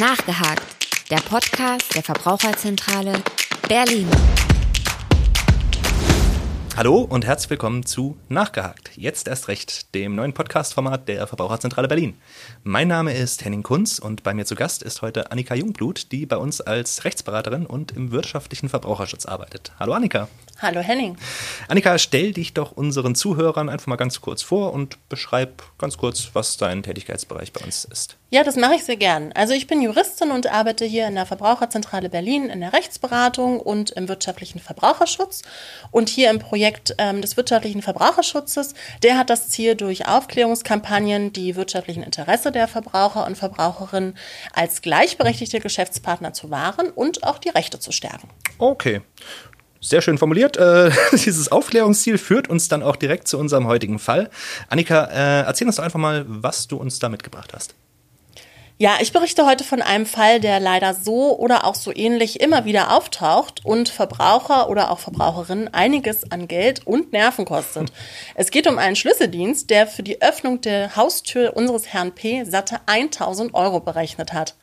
Nachgehakt, der Podcast der Verbraucherzentrale Berlin. Hallo und herzlich willkommen zu Nachgehakt. Jetzt erst recht, dem neuen Podcast-Format der Verbraucherzentrale Berlin. Mein Name ist Henning Kunz und bei mir zu Gast ist heute Annika Jungblut, die bei uns als Rechtsberaterin und im wirtschaftlichen Verbraucherschutz arbeitet. Hallo Annika. Hallo Henning. Annika, stell dich doch unseren Zuhörern einfach mal ganz kurz vor und beschreib ganz kurz, was dein Tätigkeitsbereich bei uns ist. Ja, das mache ich sehr gern. Also ich bin Juristin und arbeite hier in der Verbraucherzentrale Berlin in der Rechtsberatung und im wirtschaftlichen Verbraucherschutz. Und hier im Projekt ähm, des wirtschaftlichen Verbraucherschutzes, der hat das Ziel, durch Aufklärungskampagnen die wirtschaftlichen Interesse der Verbraucher und Verbraucherinnen als gleichberechtigte Geschäftspartner zu wahren und auch die Rechte zu stärken. Okay. Sehr schön formuliert. Äh, dieses Aufklärungsziel führt uns dann auch direkt zu unserem heutigen Fall. Annika, äh, erzähl uns doch einfach mal, was du uns da mitgebracht hast. Ja, ich berichte heute von einem Fall, der leider so oder auch so ähnlich immer wieder auftaucht und Verbraucher oder auch Verbraucherinnen einiges an Geld und Nerven kostet. Es geht um einen Schlüsseldienst, der für die Öffnung der Haustür unseres Herrn P. satte 1000 Euro berechnet hat.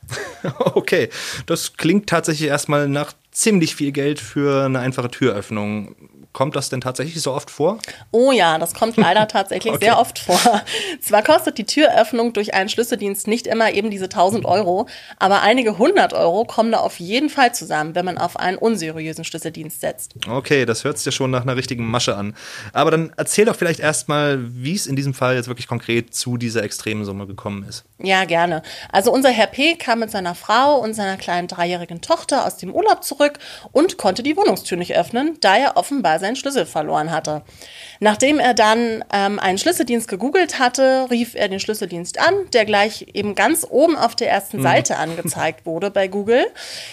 Okay, das klingt tatsächlich erstmal nach ziemlich viel Geld für eine einfache Türöffnung. Kommt das denn tatsächlich so oft vor? Oh ja, das kommt leider tatsächlich okay. sehr oft vor. Zwar kostet die Türöffnung durch einen Schlüsseldienst nicht immer eben diese 1000 Euro, aber einige hundert Euro kommen da auf jeden Fall zusammen, wenn man auf einen unseriösen Schlüsseldienst setzt. Okay, das hört sich ja schon nach einer richtigen Masche an. Aber dann erzähl doch vielleicht erstmal, wie es in diesem Fall jetzt wirklich konkret zu dieser extremen Summe gekommen ist. Ja, gerne. Also unser Herr P. kam mit seiner Frau und seiner kleinen dreijährigen Tochter aus dem Urlaub zurück und konnte die Wohnungstür nicht öffnen, da er offenbar seinen Schlüssel verloren hatte. Nachdem er dann ähm, einen Schlüsseldienst gegoogelt hatte, rief er den Schlüsseldienst an, der gleich eben ganz oben auf der ersten mhm. Seite angezeigt wurde bei Google.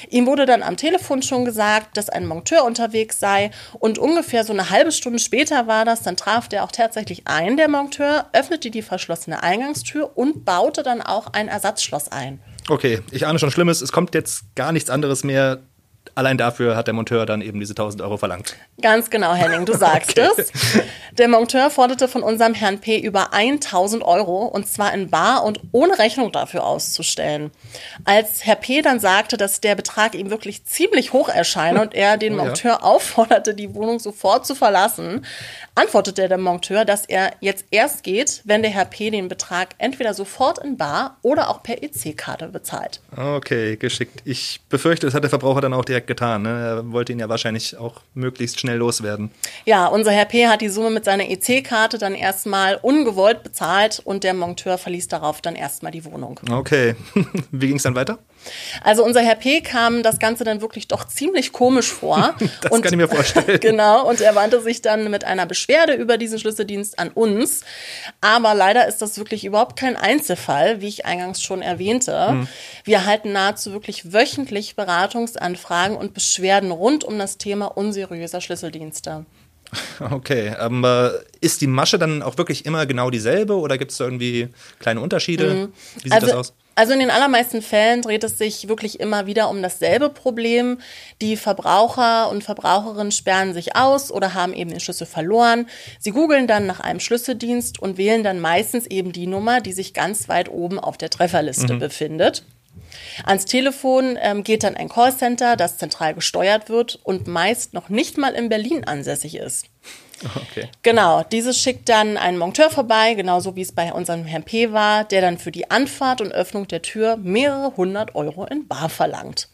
Ihm wurde dann am Telefon schon gesagt, dass ein Monteur unterwegs sei und ungefähr so eine halbe Stunde später war das, dann traf der auch tatsächlich ein, der Monteur, öffnete die verschlossene Eingangstür und baute dann auch ein Ersatzschloss ein. Okay, ich ahne schon Schlimmes. Es kommt jetzt gar nichts anderes mehr allein dafür hat der Monteur dann eben diese 1000 Euro verlangt. Ganz genau, Henning, du sagst okay. es. Der Monteur forderte von unserem Herrn P. über 1000 Euro und zwar in Bar und ohne Rechnung dafür auszustellen. Als Herr P. dann sagte, dass der Betrag ihm wirklich ziemlich hoch erscheine und er den Monteur ja. aufforderte, die Wohnung sofort zu verlassen, antwortete der Monteur, dass er jetzt erst geht, wenn der Herr P. den Betrag entweder sofort in Bar oder auch per EC-Karte bezahlt. Okay, geschickt. Ich befürchte, das hat der Verbraucher dann auch direkt getan. Ne? Er wollte ihn ja wahrscheinlich auch möglichst schnell loswerden. Ja, unser Herr P. hat die Summe mit seiner EC-Karte dann erstmal ungewollt bezahlt und der Monteur verließ darauf dann erstmal die Wohnung. Okay, wie ging es dann weiter? Also unser Herr P. kam das Ganze dann wirklich doch ziemlich komisch vor. das und, kann ich mir vorstellen. genau, und er wandte sich dann mit einer Beschwerde über diesen Schlüsseldienst an uns. Aber leider ist das wirklich überhaupt kein Einzelfall, wie ich eingangs schon erwähnte. Hm. Wir erhalten nahezu wirklich wöchentlich Beratungsanfragen und Beschwerden rund um das Thema unseriöser Schlüsseldienste. Okay, aber ist die Masche dann auch wirklich immer genau dieselbe oder gibt es da irgendwie kleine Unterschiede? Mhm. Wie sieht also, das aus? Also in den allermeisten Fällen dreht es sich wirklich immer wieder um dasselbe Problem. Die Verbraucher und Verbraucherinnen sperren sich aus oder haben eben den Schlüssel verloren. Sie googeln dann nach einem Schlüsseldienst und wählen dann meistens eben die Nummer, die sich ganz weit oben auf der Trefferliste mhm. befindet. Ans Telefon ähm, geht dann ein Callcenter, das zentral gesteuert wird und meist noch nicht mal in Berlin ansässig ist. Okay. Genau, dieses schickt dann einen Monteur vorbei, genauso wie es bei unserem Herrn P. war, der dann für die Anfahrt und Öffnung der Tür mehrere hundert Euro in Bar verlangt.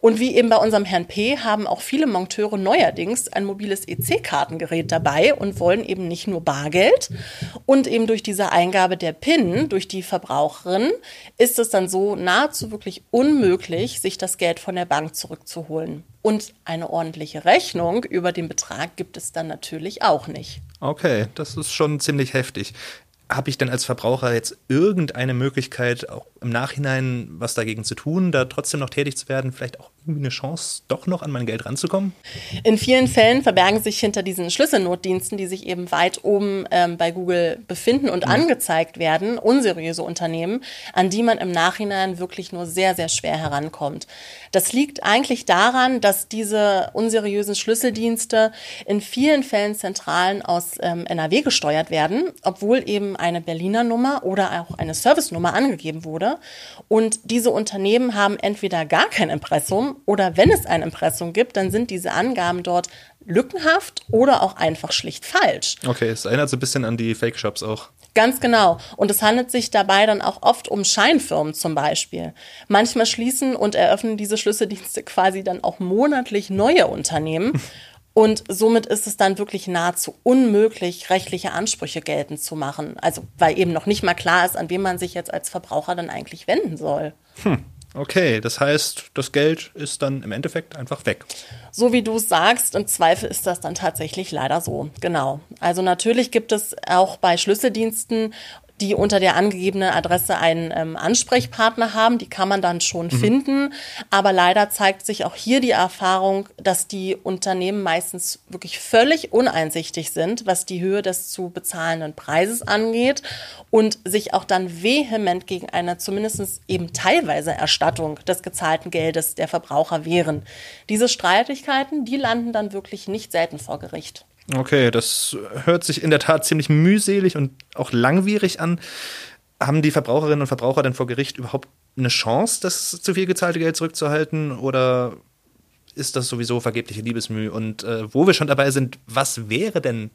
Und wie eben bei unserem Herrn P. haben auch viele Monteure neuerdings ein mobiles EC-Kartengerät dabei und wollen eben nicht nur Bargeld. Und eben durch diese Eingabe der PIN durch die Verbraucherin ist es dann so nahezu wirklich unmöglich, sich das Geld von der Bank zurückzuholen. Und eine ordentliche Rechnung über den Betrag gibt es dann natürlich auch nicht. Okay, das ist schon ziemlich heftig habe ich denn als Verbraucher jetzt irgendeine Möglichkeit, auch im Nachhinein was dagegen zu tun, da trotzdem noch tätig zu werden, vielleicht auch irgendwie eine Chance, doch noch an mein Geld ranzukommen? In vielen Fällen verbergen sich hinter diesen Schlüsselnotdiensten, die sich eben weit oben ähm, bei Google befinden und ja. angezeigt werden, unseriöse Unternehmen, an die man im Nachhinein wirklich nur sehr, sehr schwer herankommt. Das liegt eigentlich daran, dass diese unseriösen Schlüsseldienste in vielen Fällen Zentralen aus ähm, NRW gesteuert werden, obwohl eben eine Berliner Nummer oder auch eine Servicenummer angegeben wurde. Und diese Unternehmen haben entweder gar kein Impressum oder wenn es ein Impressum gibt, dann sind diese Angaben dort lückenhaft oder auch einfach schlicht falsch. Okay, es erinnert so ein bisschen an die Fake-Shops auch. Ganz genau. Und es handelt sich dabei dann auch oft um Scheinfirmen zum Beispiel. Manchmal schließen und eröffnen diese Schlüsseldienste quasi dann auch monatlich neue Unternehmen. Und somit ist es dann wirklich nahezu unmöglich, rechtliche Ansprüche geltend zu machen. Also, weil eben noch nicht mal klar ist, an wen man sich jetzt als Verbraucher dann eigentlich wenden soll. Hm. Okay, das heißt, das Geld ist dann im Endeffekt einfach weg. So wie du es sagst, im Zweifel ist das dann tatsächlich leider so. Genau. Also natürlich gibt es auch bei Schlüsseldiensten die unter der angegebenen Adresse einen ähm, Ansprechpartner haben. Die kann man dann schon mhm. finden. Aber leider zeigt sich auch hier die Erfahrung, dass die Unternehmen meistens wirklich völlig uneinsichtig sind, was die Höhe des zu bezahlenden Preises angeht und sich auch dann vehement gegen eine zumindest eben teilweise Erstattung des gezahlten Geldes der Verbraucher wehren. Diese Streitigkeiten, die landen dann wirklich nicht selten vor Gericht. Okay, das hört sich in der Tat ziemlich mühselig und auch langwierig an. Haben die Verbraucherinnen und Verbraucher denn vor Gericht überhaupt eine Chance, das zu viel gezahlte Geld zurückzuhalten? Oder ist das sowieso vergebliche Liebesmüh? Und äh, wo wir schon dabei sind, was wäre denn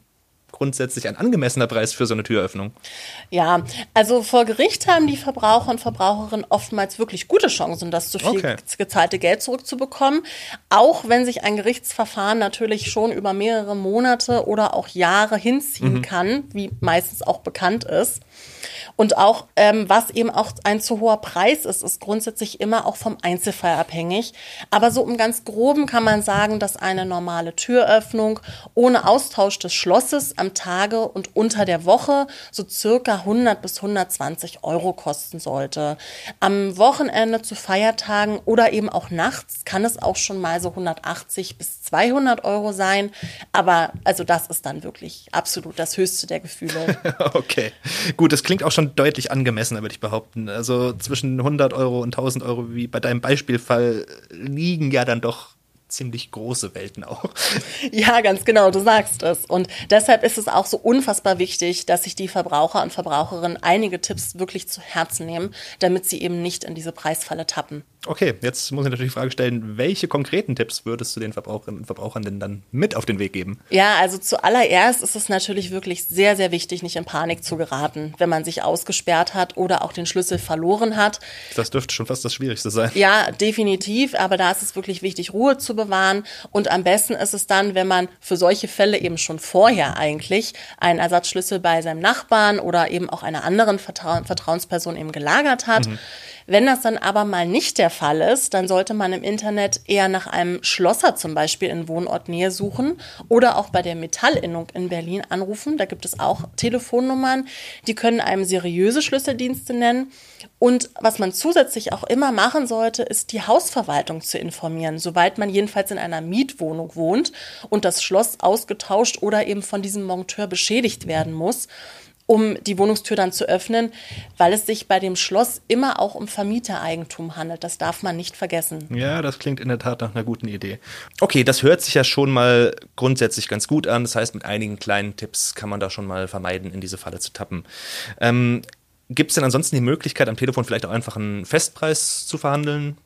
grundsätzlich ein angemessener Preis für so eine Türöffnung? Ja, also vor Gericht haben die Verbraucher und Verbraucherinnen oftmals wirklich gute Chancen, das zu viel okay. gezahlte Geld zurückzubekommen, auch wenn sich ein Gerichtsverfahren natürlich schon über mehrere Monate oder auch Jahre hinziehen mhm. kann, wie meistens auch bekannt ist. Und auch, ähm, was eben auch ein zu hoher Preis ist, ist grundsätzlich immer auch vom Einzelfall abhängig. Aber so im ganz groben kann man sagen, dass eine normale Türöffnung ohne Austausch des Schlosses am Tage und unter der Woche so circa 100 bis 120 Euro kosten sollte. Am Wochenende zu Feiertagen oder eben auch nachts kann es auch schon mal so 180 bis 200 Euro sein. Aber also das ist dann wirklich absolut das höchste der Gefühle. okay, gut, das klingt auch schon deutlich angemessener, würde ich behaupten. Also zwischen 100 Euro und 1000 Euro, wie bei deinem Beispielfall, liegen ja dann doch ziemlich große Welten auch. Ja, ganz genau, du sagst es. Und deshalb ist es auch so unfassbar wichtig, dass sich die Verbraucher und Verbraucherinnen einige Tipps wirklich zu Herzen nehmen, damit sie eben nicht in diese Preisfalle tappen. Okay, jetzt muss ich natürlich die Frage stellen, welche konkreten Tipps würdest du den Verbraucherinnen und Verbrauchern denn dann mit auf den Weg geben? Ja, also zuallererst ist es natürlich wirklich sehr, sehr wichtig, nicht in Panik zu geraten, wenn man sich ausgesperrt hat oder auch den Schlüssel verloren hat. Das dürfte schon fast das Schwierigste sein. Ja, definitiv, aber da ist es wirklich wichtig, Ruhe zu bewahren und am besten ist es dann, wenn man für solche Fälle eben schon vorher eigentlich einen Ersatzschlüssel bei seinem Nachbarn oder eben auch einer anderen Vertrau Vertrauensperson eben gelagert hat. Mhm. Wenn das dann aber mal nicht der Fall ist, dann sollte man im Internet eher nach einem Schlosser zum Beispiel in Wohnortnähe suchen oder auch bei der Metallinnung in Berlin anrufen. Da gibt es auch Telefonnummern, die können einem seriöse Schlüsseldienste nennen. Und was man zusätzlich auch immer machen sollte, ist die Hausverwaltung zu informieren, soweit man jedenfalls in einer Mietwohnung wohnt und das Schloss ausgetauscht oder eben von diesem Monteur beschädigt werden muss um die Wohnungstür dann zu öffnen, weil es sich bei dem Schloss immer auch um Vermietereigentum handelt. Das darf man nicht vergessen. Ja, das klingt in der Tat nach einer guten Idee. Okay, das hört sich ja schon mal grundsätzlich ganz gut an. Das heißt, mit einigen kleinen Tipps kann man da schon mal vermeiden, in diese Falle zu tappen. Ähm, Gibt es denn ansonsten die Möglichkeit, am Telefon vielleicht auch einfach einen Festpreis zu verhandeln?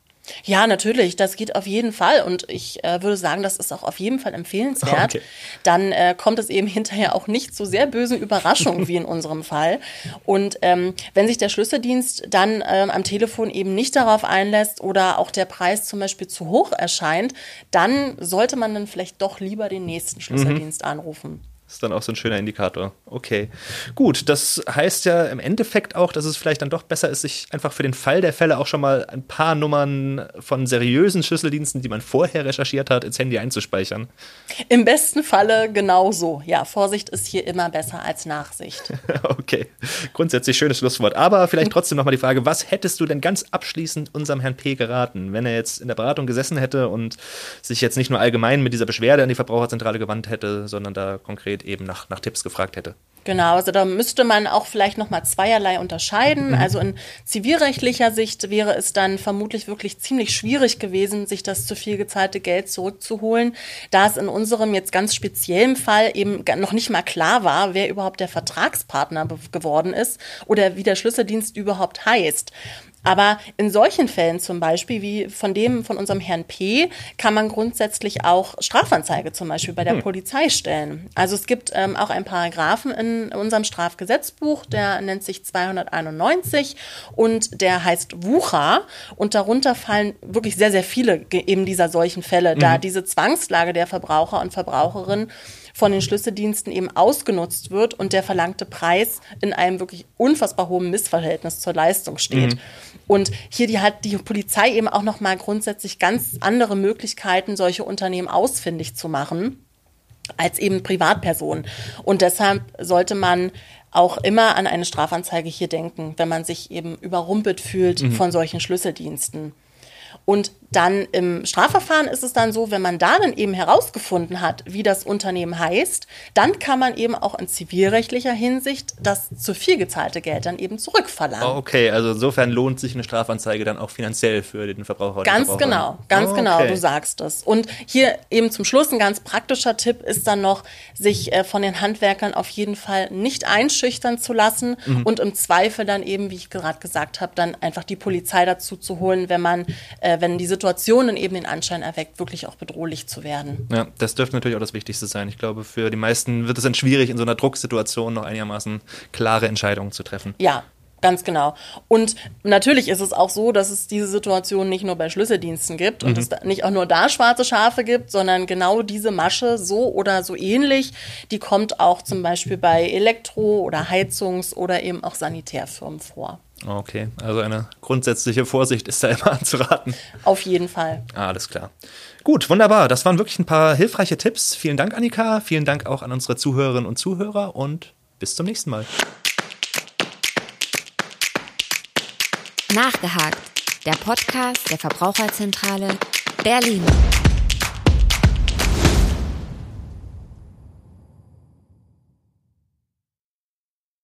Ja, natürlich, das geht auf jeden Fall und ich äh, würde sagen, das ist auch auf jeden Fall empfehlenswert. Okay. Dann äh, kommt es eben hinterher auch nicht zu sehr bösen Überraschungen wie in unserem Fall. Und ähm, wenn sich der Schlüsseldienst dann ähm, am Telefon eben nicht darauf einlässt oder auch der Preis zum Beispiel zu hoch erscheint, dann sollte man dann vielleicht doch lieber den nächsten Schlüsseldienst mhm. anrufen. Ist dann auch so ein schöner Indikator. Okay. Gut, das heißt ja im Endeffekt auch, dass es vielleicht dann doch besser ist, sich einfach für den Fall der Fälle auch schon mal ein paar Nummern von seriösen Schlüsseldiensten, die man vorher recherchiert hat, ins Handy einzuspeichern. Im besten Falle genauso. Ja, Vorsicht ist hier immer besser als Nachsicht. okay. Grundsätzlich schönes Schlusswort. Aber vielleicht trotzdem nochmal die Frage, was hättest du denn ganz abschließend unserem Herrn P. geraten, wenn er jetzt in der Beratung gesessen hätte und sich jetzt nicht nur allgemein mit dieser Beschwerde an die Verbraucherzentrale gewandt hätte, sondern da konkret gezielt eben nach, nach Tipps gefragt hätte. Genau, also da müsste man auch vielleicht nochmal zweierlei unterscheiden. Mhm. Also in zivilrechtlicher Sicht wäre es dann vermutlich wirklich ziemlich schwierig gewesen, sich das zu viel gezahlte Geld zurückzuholen, da es in unserem jetzt ganz speziellen Fall eben noch nicht mal klar war, wer überhaupt der Vertragspartner geworden ist oder wie der Schlüsseldienst überhaupt heißt. Aber in solchen Fällen zum Beispiel, wie von dem von unserem Herrn P., kann man grundsätzlich auch Strafanzeige zum Beispiel bei der hm. Polizei stellen. Also es gibt ähm, auch einen Paragraphen in unserem Strafgesetzbuch, der nennt sich 291 und der heißt Wucher. Und darunter fallen wirklich sehr, sehr viele eben dieser solchen Fälle, mhm. da diese Zwangslage der Verbraucher und Verbraucherinnen von den Schlüsseldiensten eben ausgenutzt wird und der verlangte Preis in einem wirklich unfassbar hohen Missverhältnis zur Leistung steht. Mhm. Und hier die hat die Polizei eben auch noch mal grundsätzlich ganz andere Möglichkeiten, solche Unternehmen ausfindig zu machen als eben Privatpersonen. Und deshalb sollte man auch immer an eine Strafanzeige hier denken, wenn man sich eben überrumpelt fühlt mhm. von solchen Schlüsseldiensten. Und dann im Strafverfahren ist es dann so, wenn man da dann eben herausgefunden hat, wie das Unternehmen heißt, dann kann man eben auch in zivilrechtlicher Hinsicht das zu viel gezahlte Geld dann eben zurückverlangen. Oh, okay, also insofern lohnt sich eine Strafanzeige dann auch finanziell für den Verbraucher. Ganz genau, ganz oh, genau, okay. genau, du sagst es. Und hier eben zum Schluss ein ganz praktischer Tipp ist dann noch, sich äh, von den Handwerkern auf jeden Fall nicht einschüchtern zu lassen mhm. und im Zweifel dann eben, wie ich gerade gesagt habe, dann einfach die Polizei dazu zu holen, wenn man, äh, wenn diese Situationen eben den Anschein erweckt, wirklich auch bedrohlich zu werden. Ja, das dürfte natürlich auch das Wichtigste sein. Ich glaube, für die meisten wird es dann schwierig, in so einer Drucksituation noch einigermaßen klare Entscheidungen zu treffen. Ja, Ganz genau. Und natürlich ist es auch so, dass es diese Situation nicht nur bei Schlüsseldiensten gibt und mhm. es nicht auch nur da schwarze Schafe gibt, sondern genau diese Masche so oder so ähnlich, die kommt auch zum Beispiel bei Elektro- oder Heizungs- oder eben auch Sanitärfirmen vor. Okay, also eine grundsätzliche Vorsicht ist da immer anzuraten. Auf jeden Fall. Alles klar. Gut, wunderbar. Das waren wirklich ein paar hilfreiche Tipps. Vielen Dank, Annika. Vielen Dank auch an unsere Zuhörerinnen und Zuhörer und bis zum nächsten Mal. Nachgehakt. Der Podcast der Verbraucherzentrale Berlin.